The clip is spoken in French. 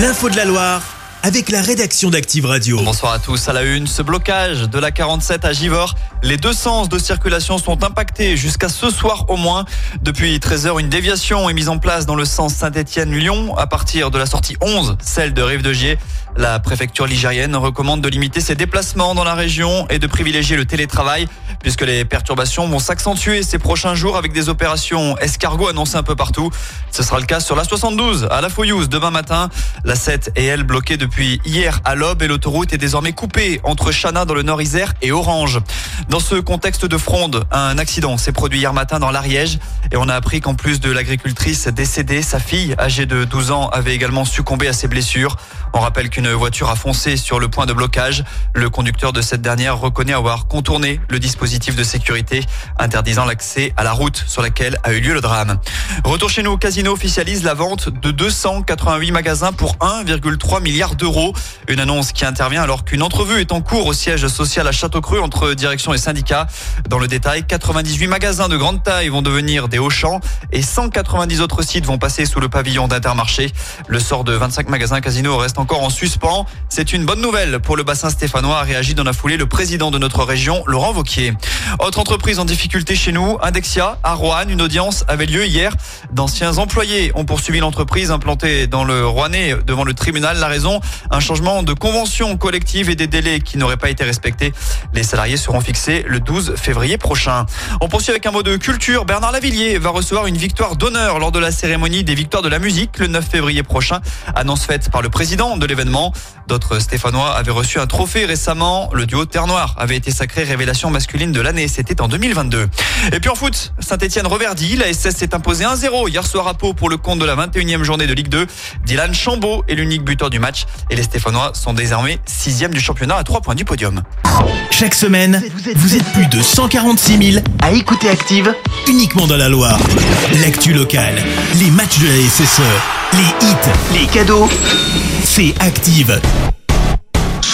L'info de la Loire avec la rédaction d'Active Radio. Bonsoir à tous. À la une, ce blocage de la 47 à Givors. Les deux sens de circulation sont impactés jusqu'à ce soir au moins. Depuis 13h, une déviation est mise en place dans le sens Saint-Étienne-Lyon à partir de la sortie 11, celle de Rive de Gier. La préfecture ligérienne recommande de limiter ses déplacements dans la région et de privilégier le télétravail puisque les perturbations vont s'accentuer ces prochains jours avec des opérations escargot annoncées un peu partout. Ce sera le cas sur la 72 à la Fouillouse demain matin. La 7 est elle bloquée depuis hier à l'aube et l'autoroute est désormais coupée entre Chana dans le nord Isère et Orange. Dans ce contexte de fronde, un accident s'est produit hier matin dans l'Ariège et on a appris qu'en plus de l'agricultrice décédée, sa fille, âgée de 12 ans, avait également succombé à ses blessures. On rappelle qu'une voiture a foncé sur le point de blocage. Le conducteur de cette dernière reconnaît avoir contourné le dispositif de sécurité interdisant l'accès à la route sur laquelle a eu lieu le drame. Retour chez nous, Casino officialise la vente de 288 magasins pour 1,3 milliard d'euros. Une annonce qui intervient alors qu'une entrevue est en cours au siège social à Château-Creux entre direction et syndicats. Dans le détail, 98 magasins de grande taille vont devenir des Auchan et 190 autres sites vont passer sous le pavillon d'Intermarché. Le sort de 25 magasins Casino reste encore en C'est une bonne nouvelle pour le bassin stéphanois, a réagi dans la foulée le président de notre région, Laurent Vauquier. Autre entreprise en difficulté chez nous, Indexia, à Rouen. Une audience avait lieu hier. D'anciens employés ont poursuivi l'entreprise implantée dans le Rouennais devant le tribunal. La raison, un changement de convention collective et des délais qui n'auraient pas été respectés. Les salariés seront fixés le 12 février prochain. On poursuit avec un mot de culture. Bernard Lavillier va recevoir une victoire d'honneur lors de la cérémonie des victoires de la musique le 9 février prochain. Annonce faite par le président de l'événement. D'autres Stéphanois avaient reçu un trophée récemment. Le duo Terre Noire avait été sacré révélation masculine de l'année. C'était en 2022. Et puis en foot, Saint-Etienne reverdi. La SS s'est imposée 1-0 hier soir à Pau pour le compte de la 21e journée de Ligue 2. Dylan Chambaud est l'unique buteur du match. Et les Stéphanois sont désormais 6 du championnat à 3 points du podium. Chaque semaine, vous êtes plus de 146 000 à écouter Active uniquement dans la Loire. L'actu locale, les matchs de la SSE, les hits, les cadeaux, c'est Active.